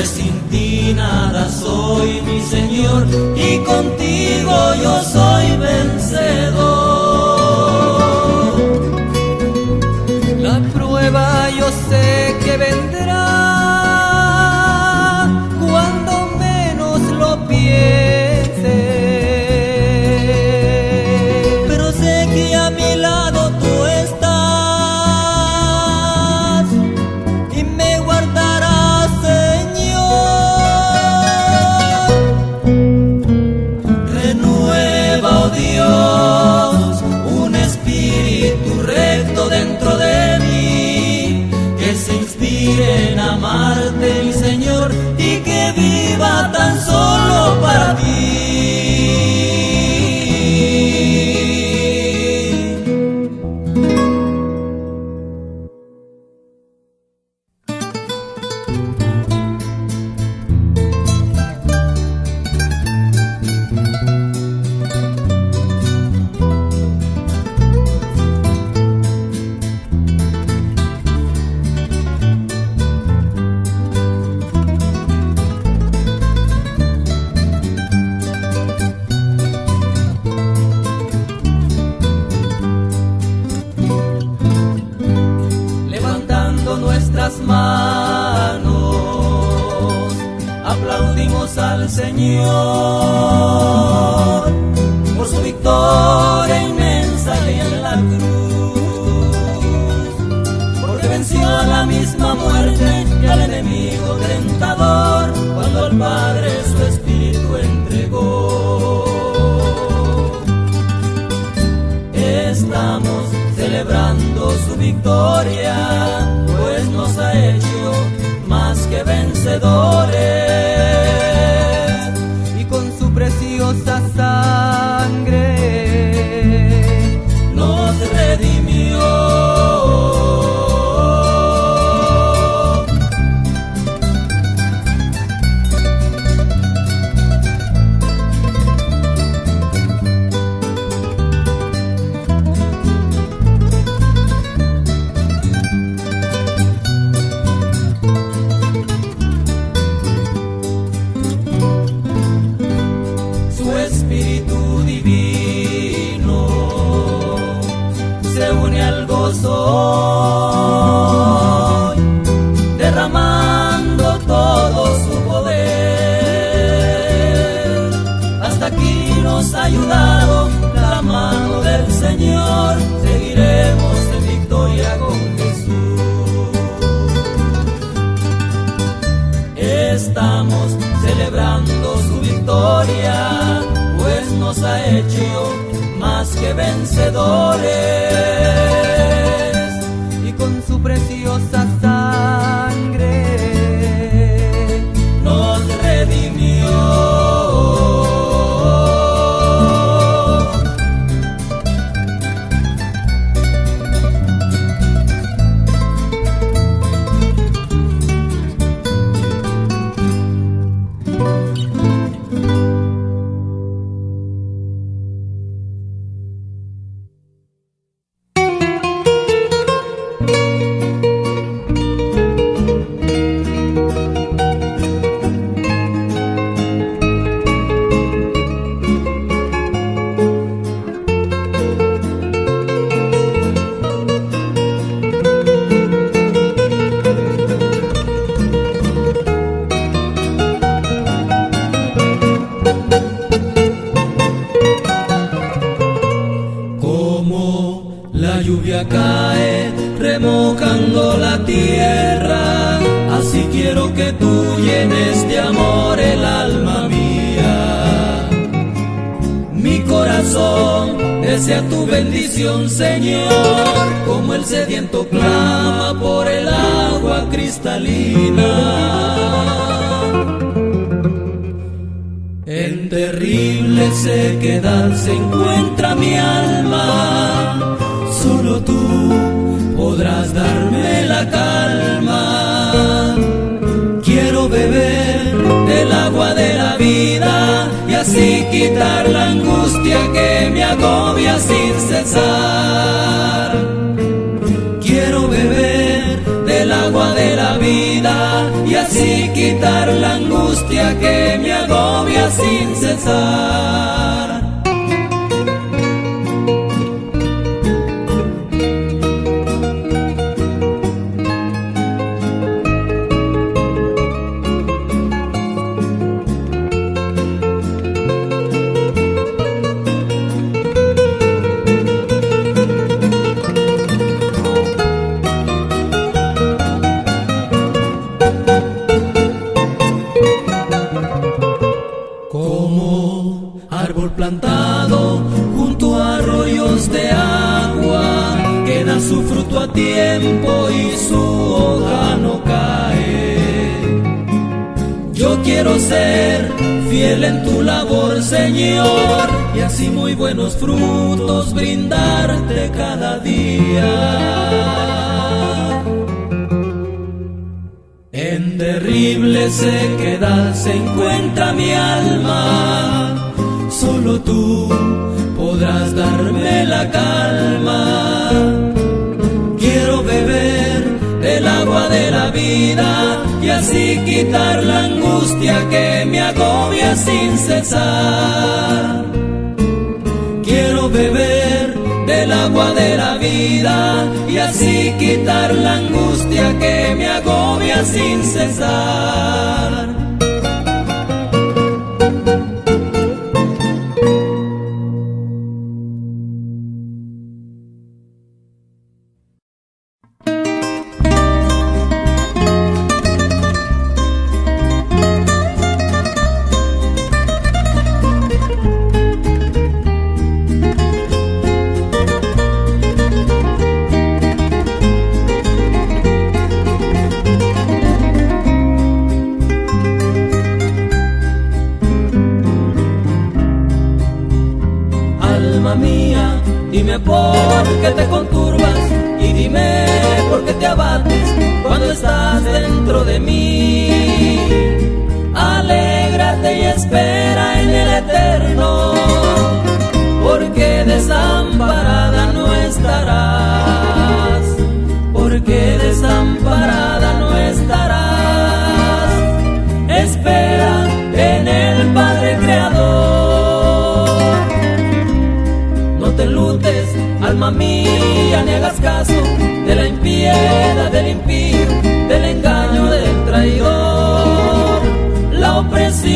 Pues sin ti nada soy, mi Señor, y contigo yo soy. cuando al Padre su espíritu entregó. Estamos celebrando su victoria, pues nos ha hecho más que vencedores. Frutos brindarte cada día. En terrible sequedad se encuentra mi alma, solo tú podrás darme la calma de la vida y así quitar la angustia que me agobia sin cesar. Y así quitar la angustia que me agobia sin cesar.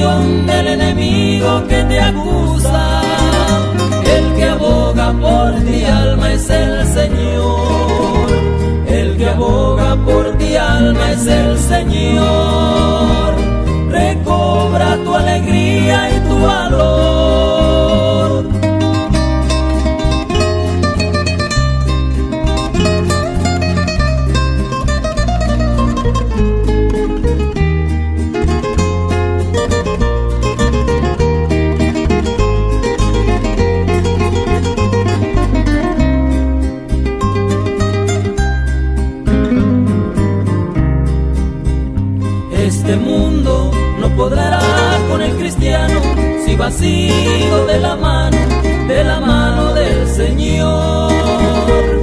del enemigo que te acusa. El que aboga por ti alma es el Señor. El que aboga por ti alma es el Señor. Recobra tu alegría y tu valor. sigo de la mano, de la mano del Señor.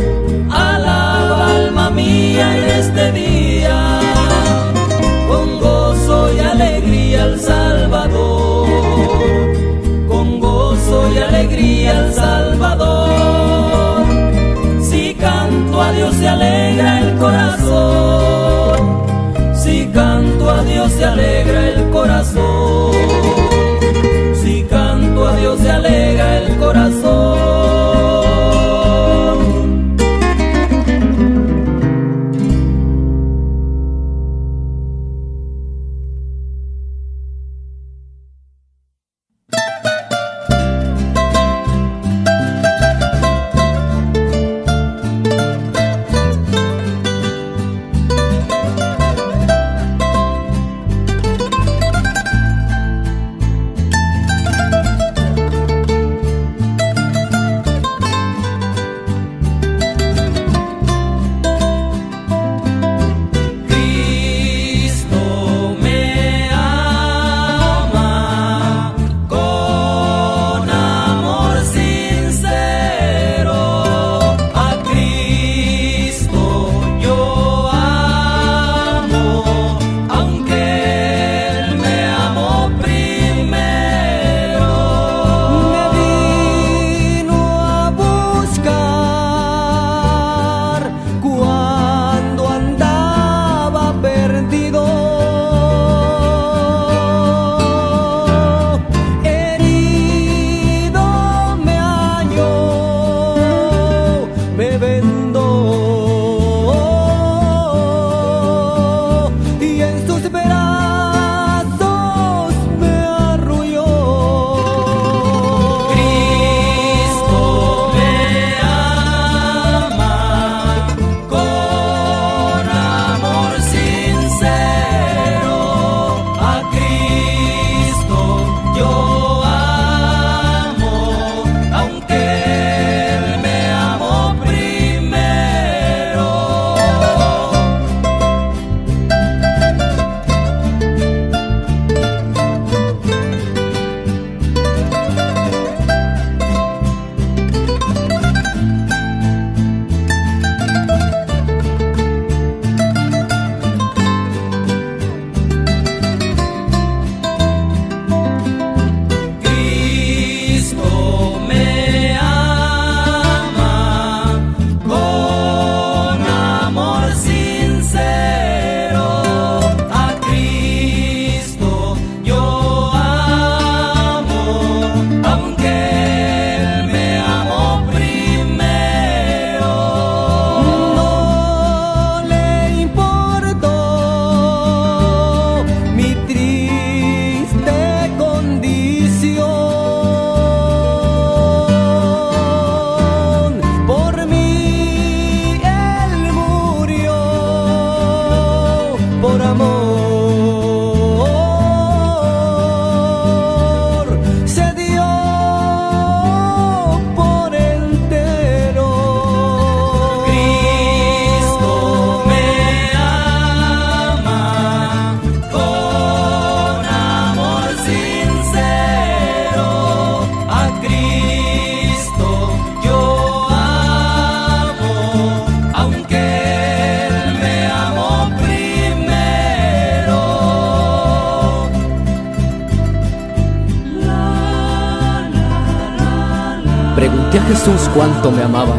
Jesús cuánto me amaba.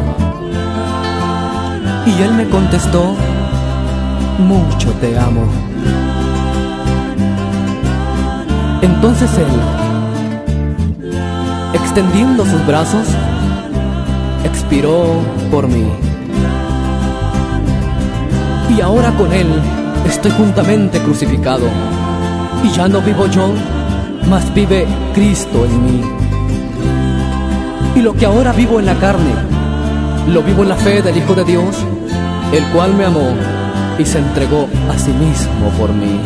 Y él me contestó, mucho te amo. Entonces él, extendiendo sus brazos, expiró por mí. Y ahora con él estoy juntamente crucificado. Y ya no vivo yo, mas vive Cristo en mí. Lo que ahora vivo en la carne, lo vivo en la fe del Hijo de Dios, el cual me amó y se entregó a sí mismo por mí.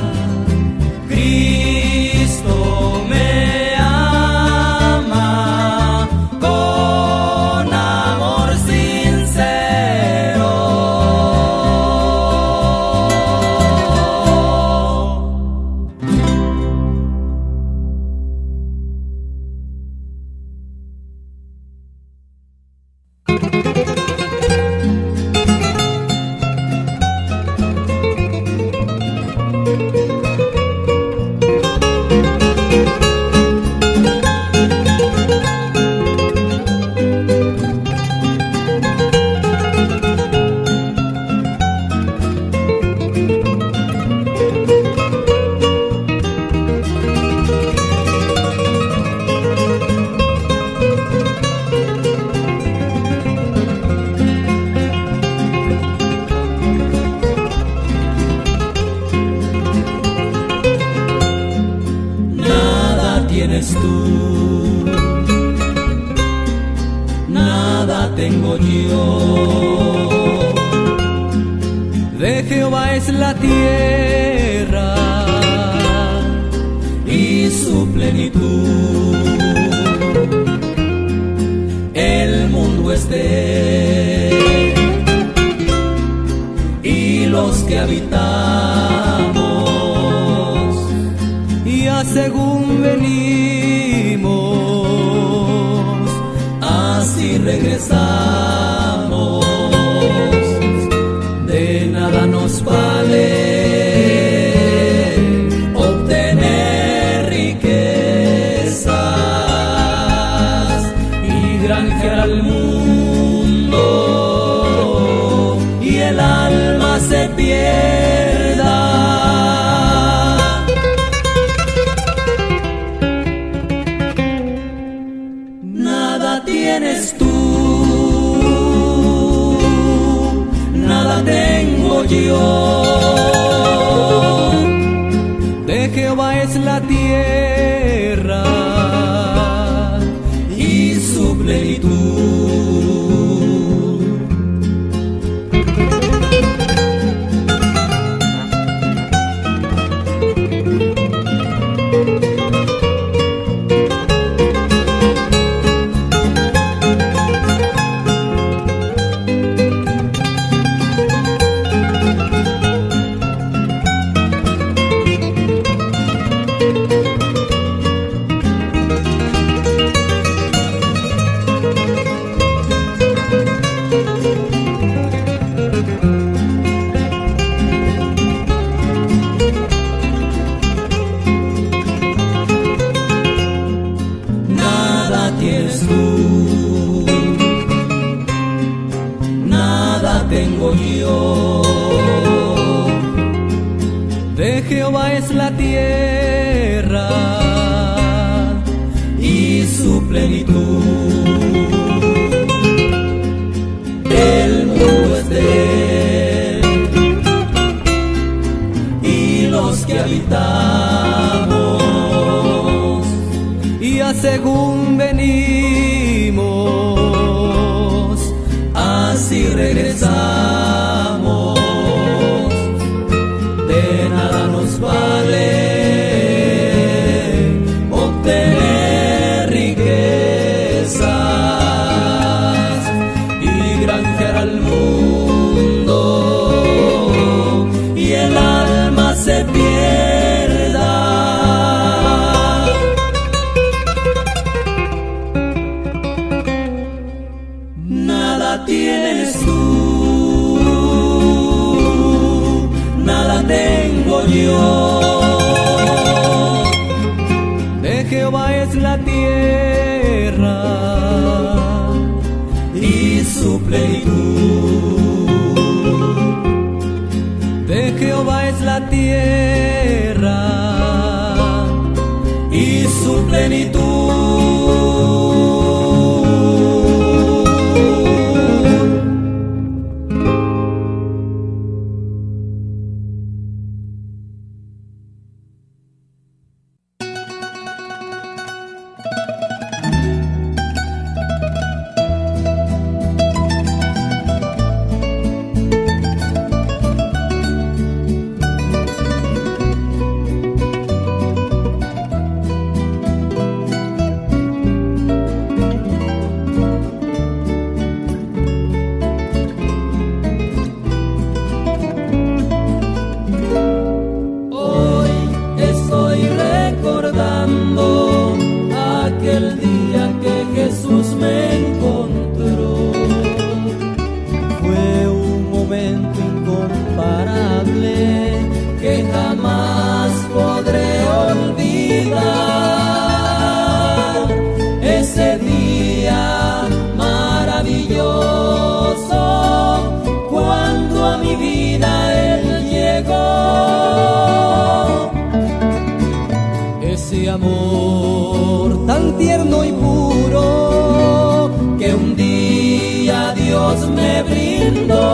tan tierno y puro que un día Dios me brindó.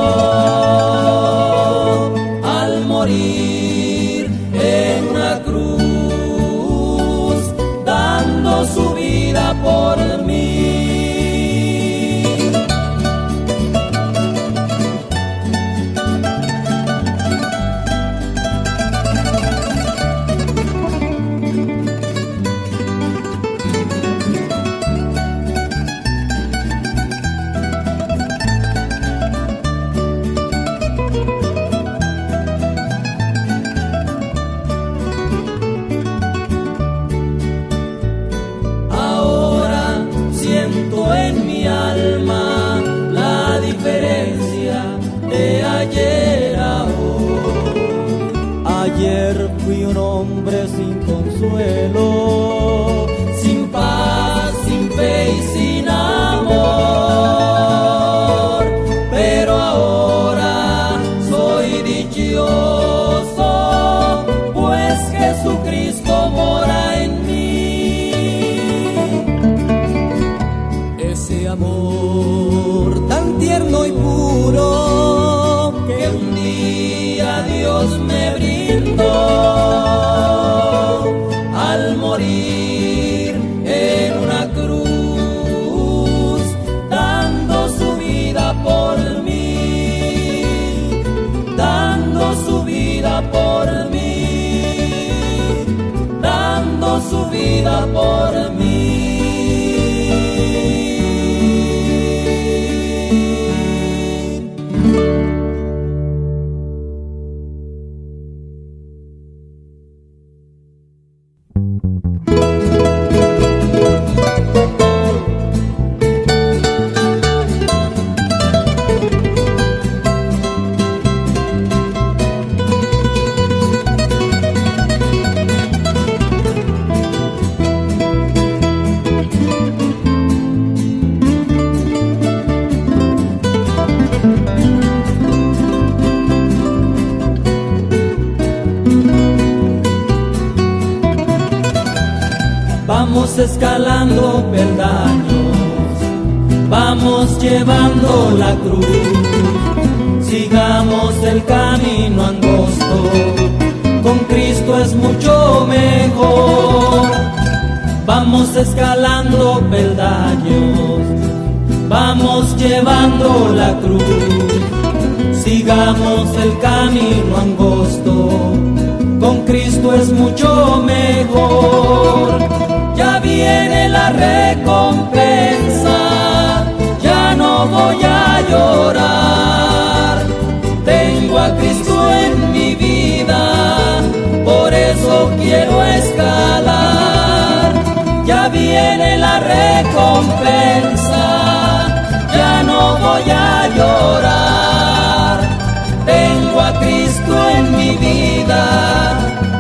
Escalando sigamos el camino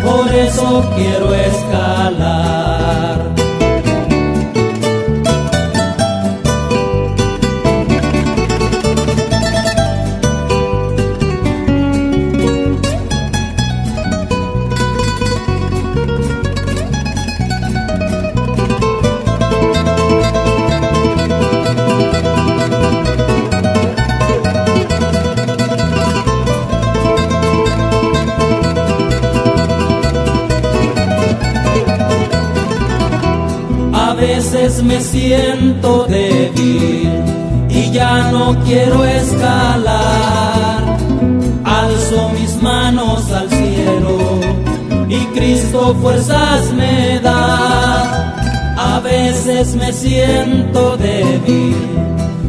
por eso quiero escalar. Me siento débil y ya no quiero escalar. Alzo mis manos al cielo y Cristo fuerzas me da. A veces me siento débil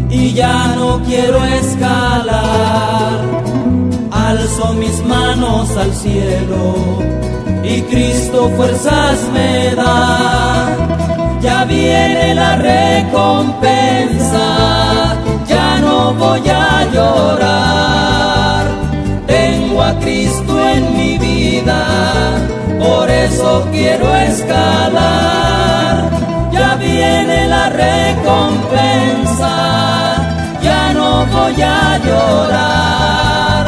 y ya no quiero escalar. Alzo mis manos al cielo y Cristo fuerzas me da viene la recompensa, ya no voy a llorar. Tengo a Cristo en mi vida, por eso quiero escalar. Ya viene la recompensa, ya no voy a llorar.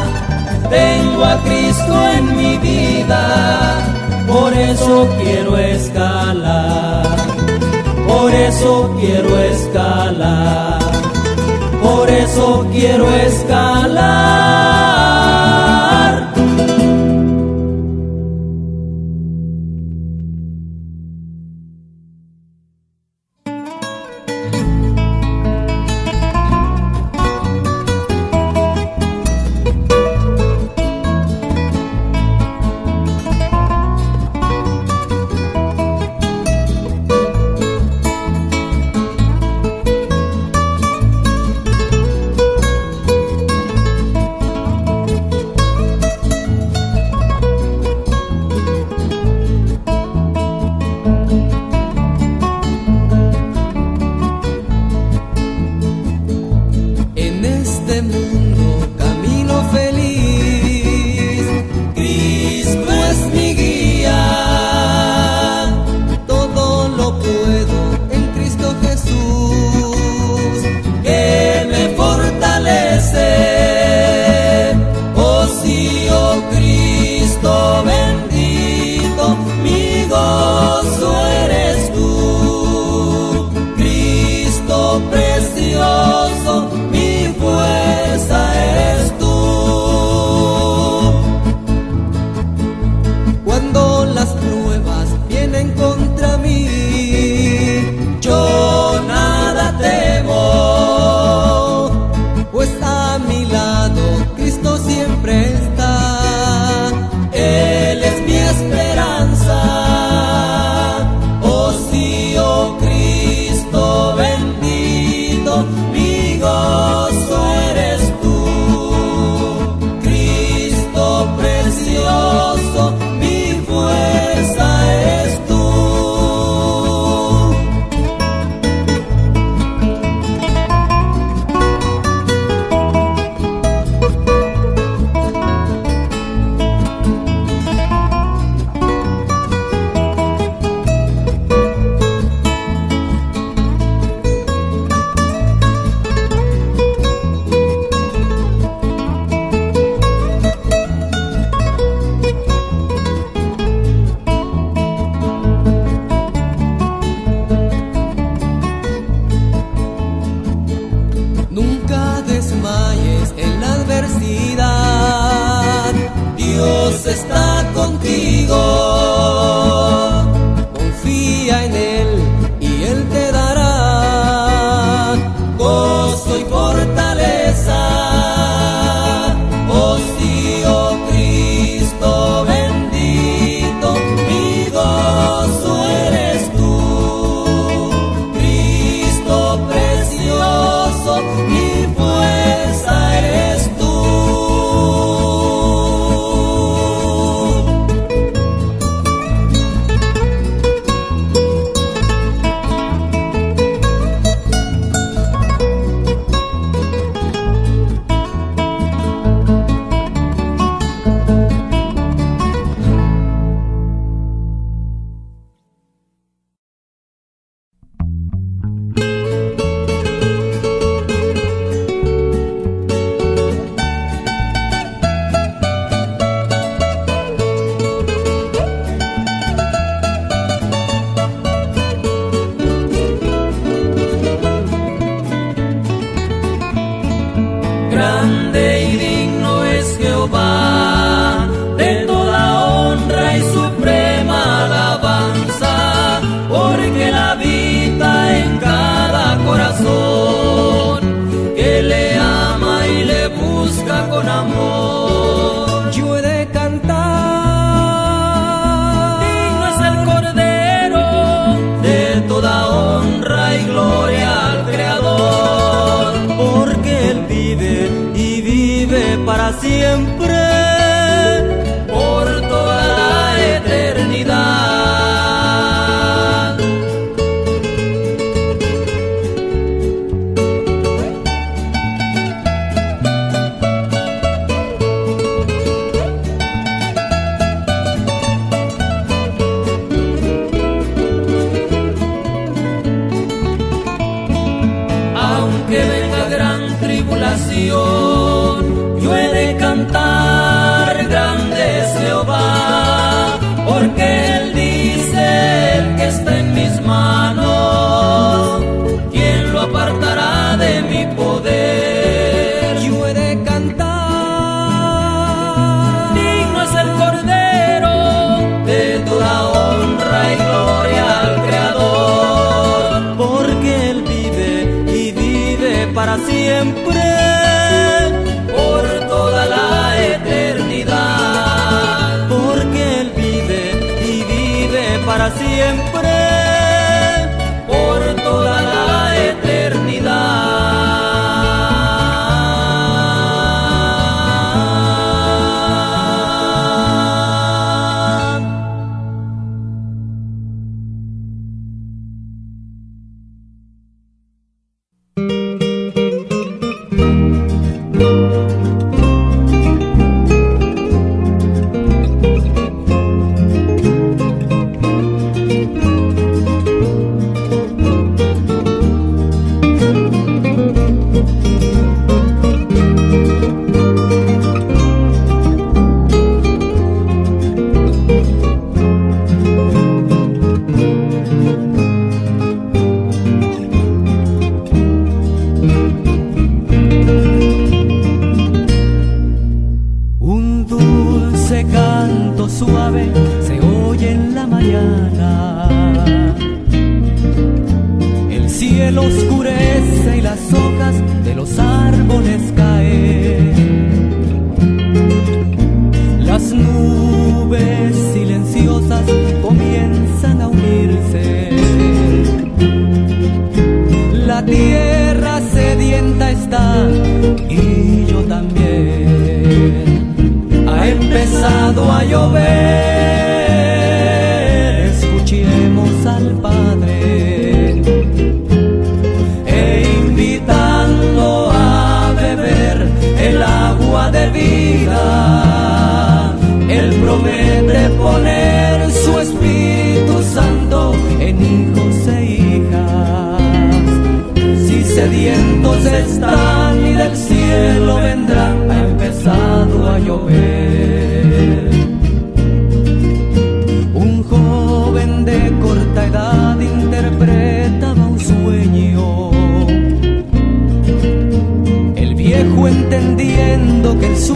Tengo a Cristo en mi vida, por eso quiero escalar eso quiero escalar, por eso quiero escalar. Siempre,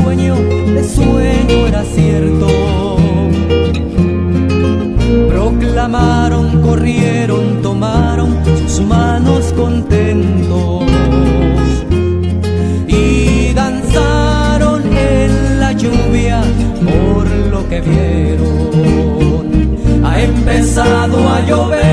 sueño sueño era cierto. Proclamaron, corrieron, tomaron sus manos contentos y danzaron en la lluvia por lo que vieron. Ha empezado a llover,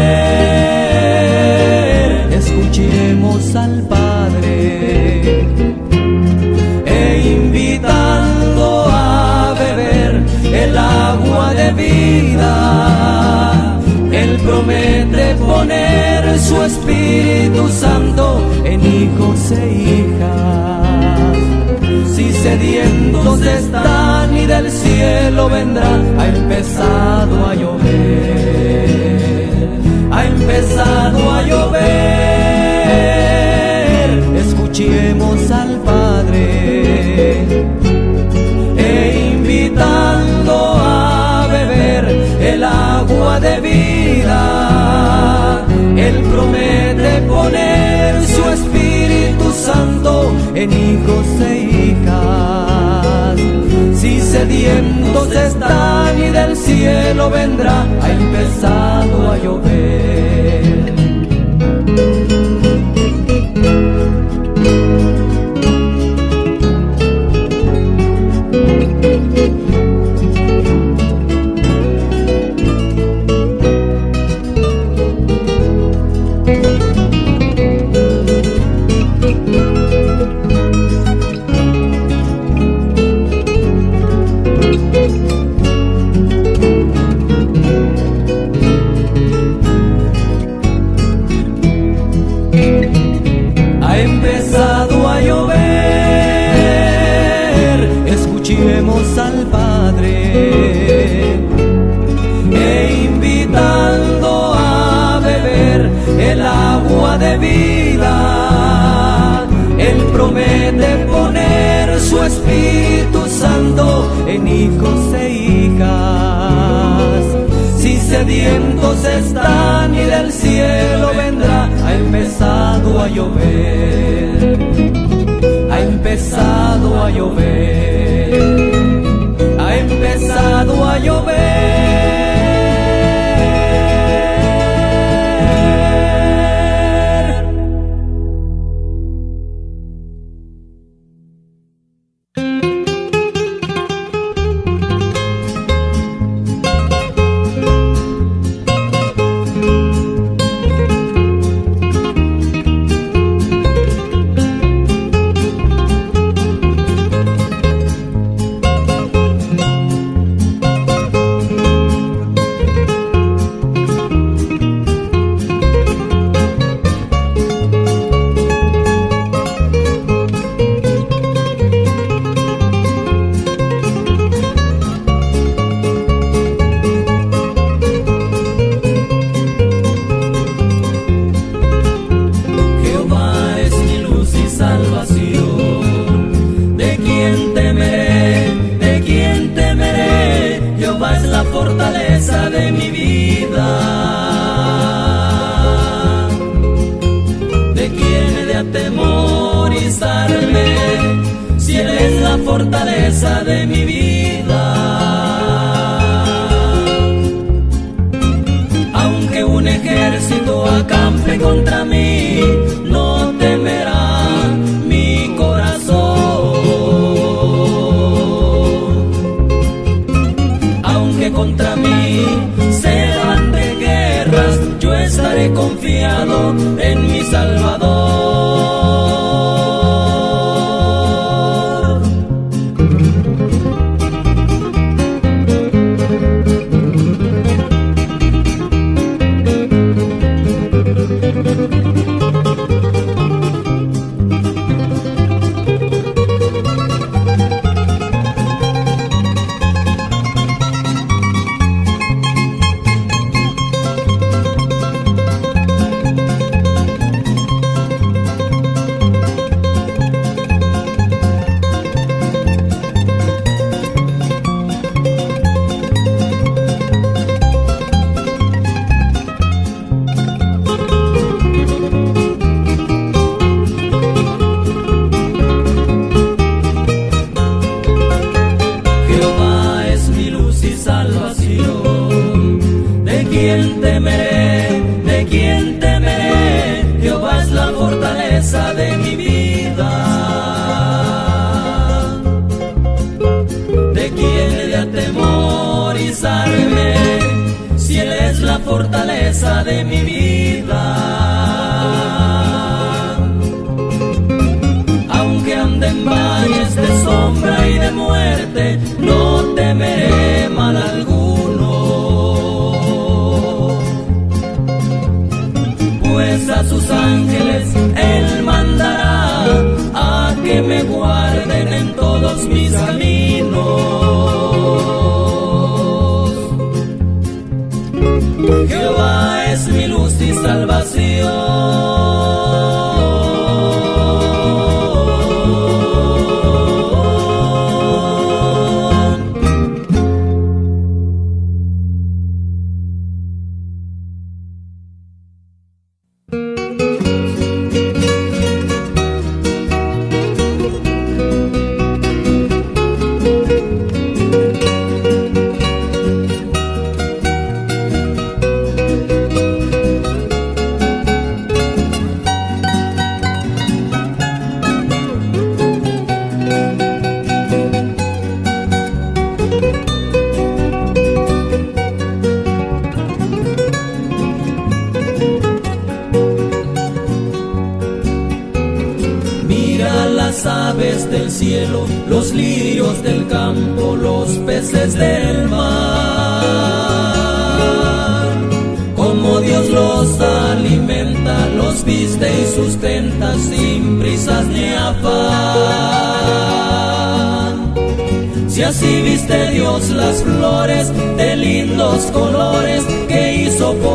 Él promete poner su Espíritu Santo en hijos e hijas. Si sedientos están y del cielo vendrá, ha empezado a llover, ha empezado a llover. Él promete poner su Espíritu Santo en hijos e hijas. Si sedientos están y del cielo vendrá, ha empezado a llover. Están y del cielo vendrá, ha empezado a llover,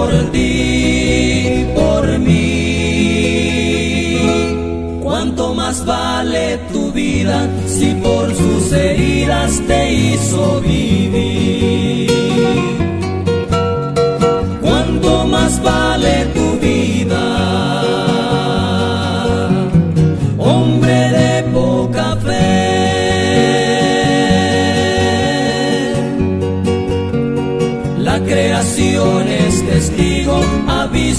por ti, por mí. Cuánto más vale tu vida si por sus heridas te hizo vivir.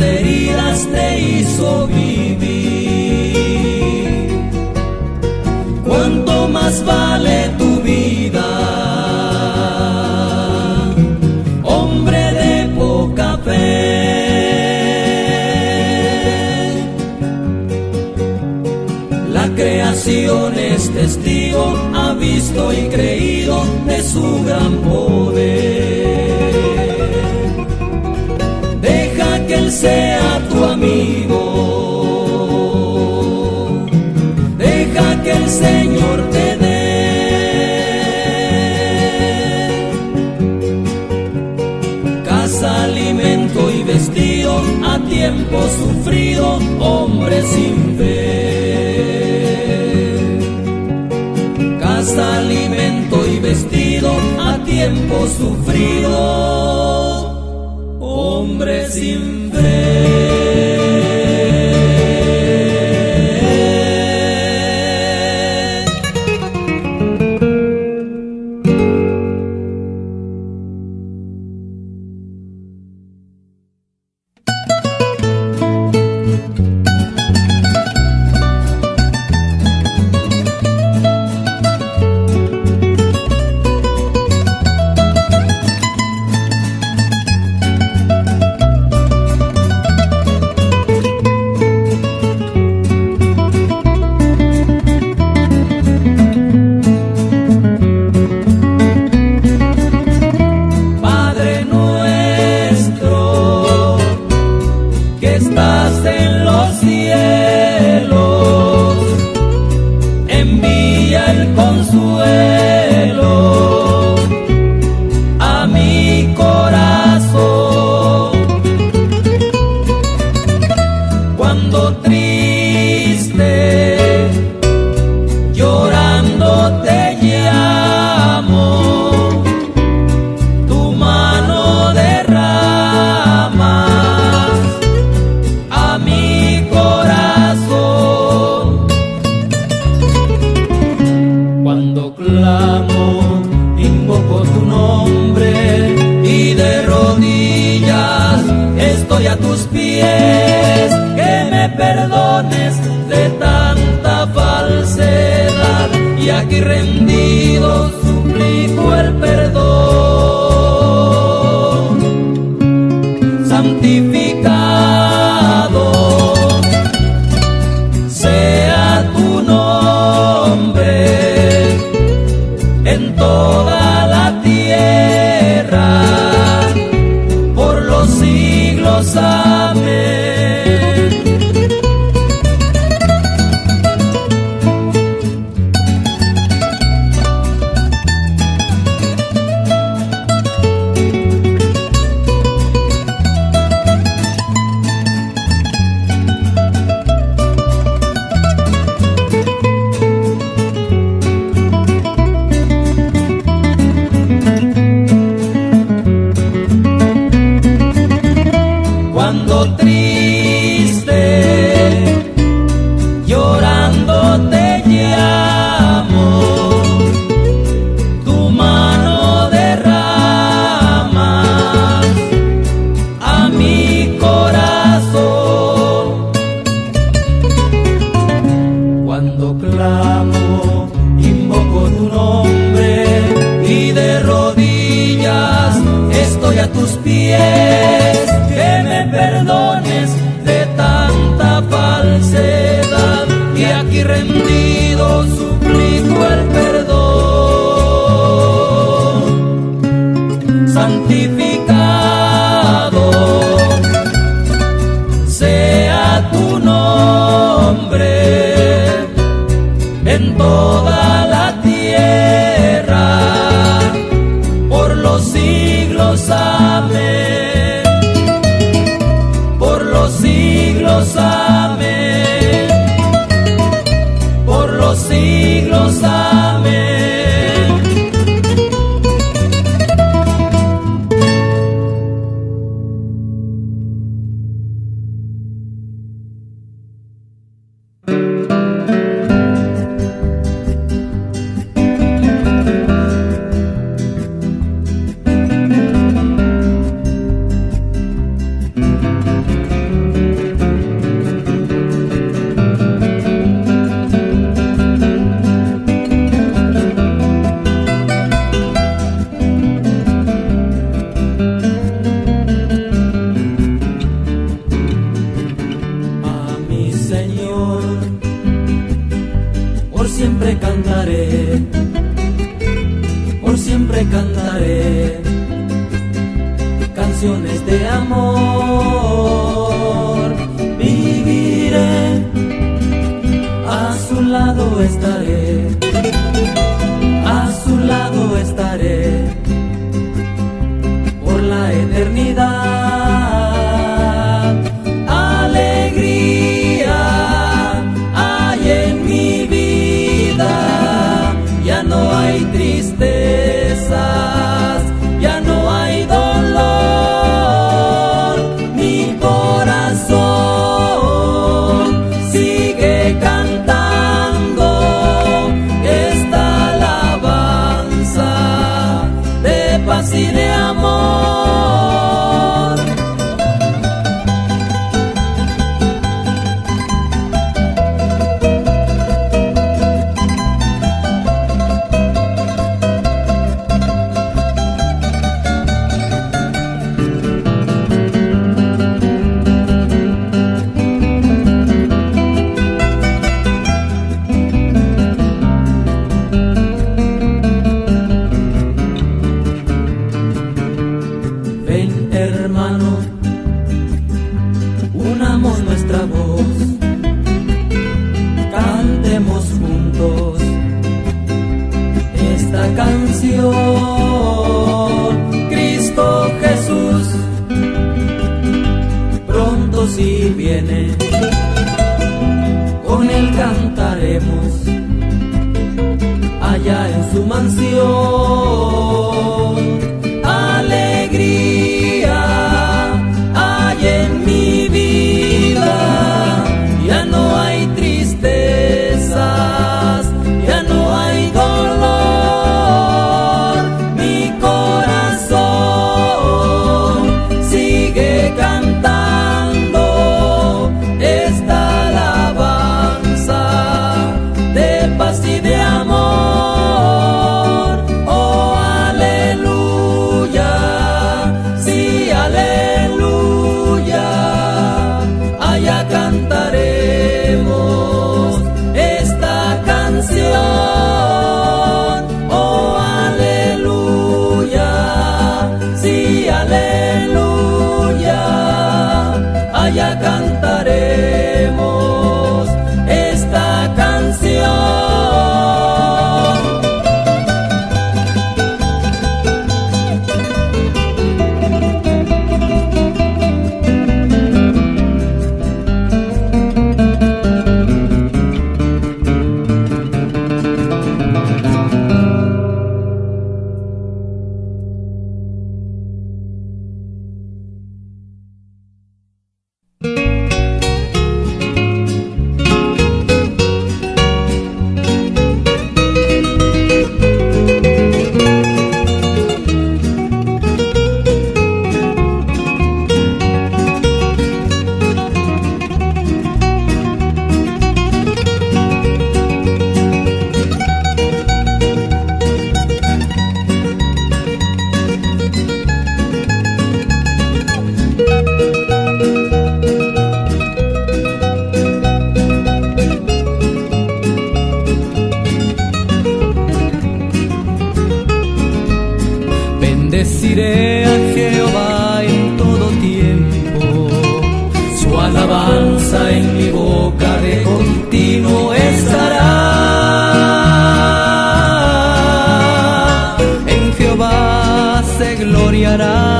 heridas te hizo vivir? ¿Cuánto más vale tu vida? Hombre de poca fe. La creación es testigo, ha visto y creído de su gran poder. Señor te dé. Casa, alimento y vestido, a tiempo sufrido, hombre sin fe. Casa, alimento y vestido, a tiempo sufrido, hombre sin fe. Tu nombre y de rodillas estoy a tus pies. Que me perdones de tanta falsedad y aquí rendido suplico el perdón.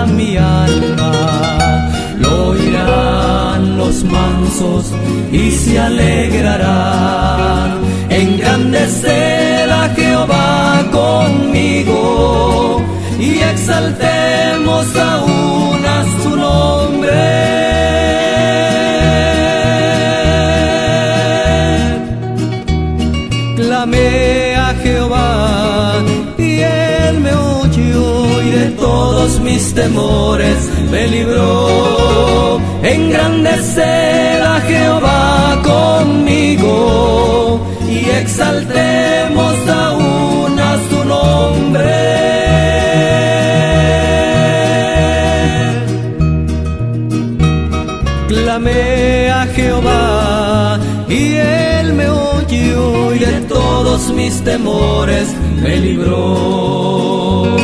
mi alma. Lo oirán los mansos y se alegrarán. Engrandecerá Jehová conmigo y exaltemos aún todos mis temores me libró. Engrandecer a Jehová conmigo y exaltemos aún a su nombre. Clamé a Jehová y él me oyó y de todos mis temores me libró.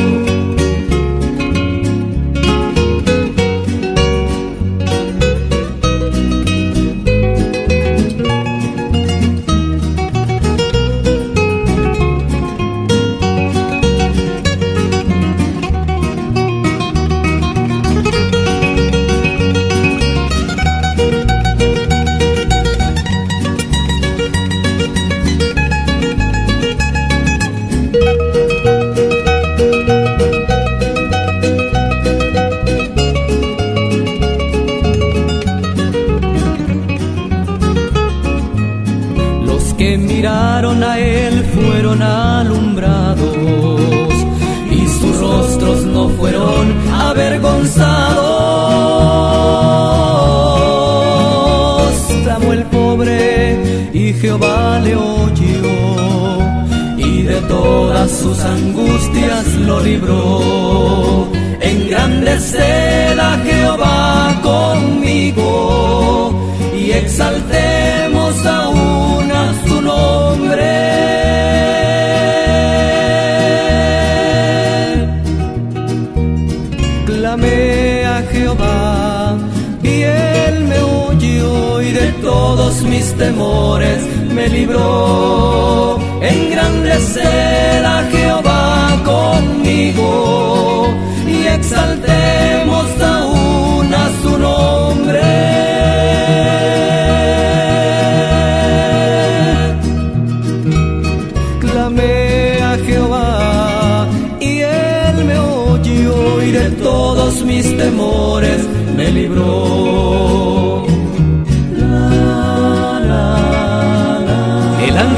que miraron a él fueron alumbrados y sus rostros no fueron avergonzados. Tramó el pobre y Jehová le oyó y de todas sus angustias lo libró. Engrandeced a Jehová conmigo y exalté mis temores me libró. Engrandecer a Jehová conmigo y exaltemos aún a su nombre. Clamé a Jehová y él me oyó y de todos mis temores me libró.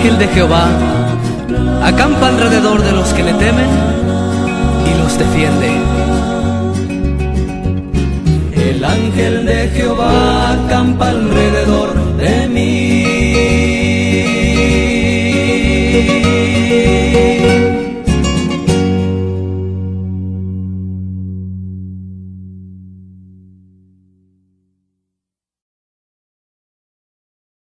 Ángel de Jehová acampa alrededor de los que le temen y los defiende. El ángel de Jehová acampa alrededor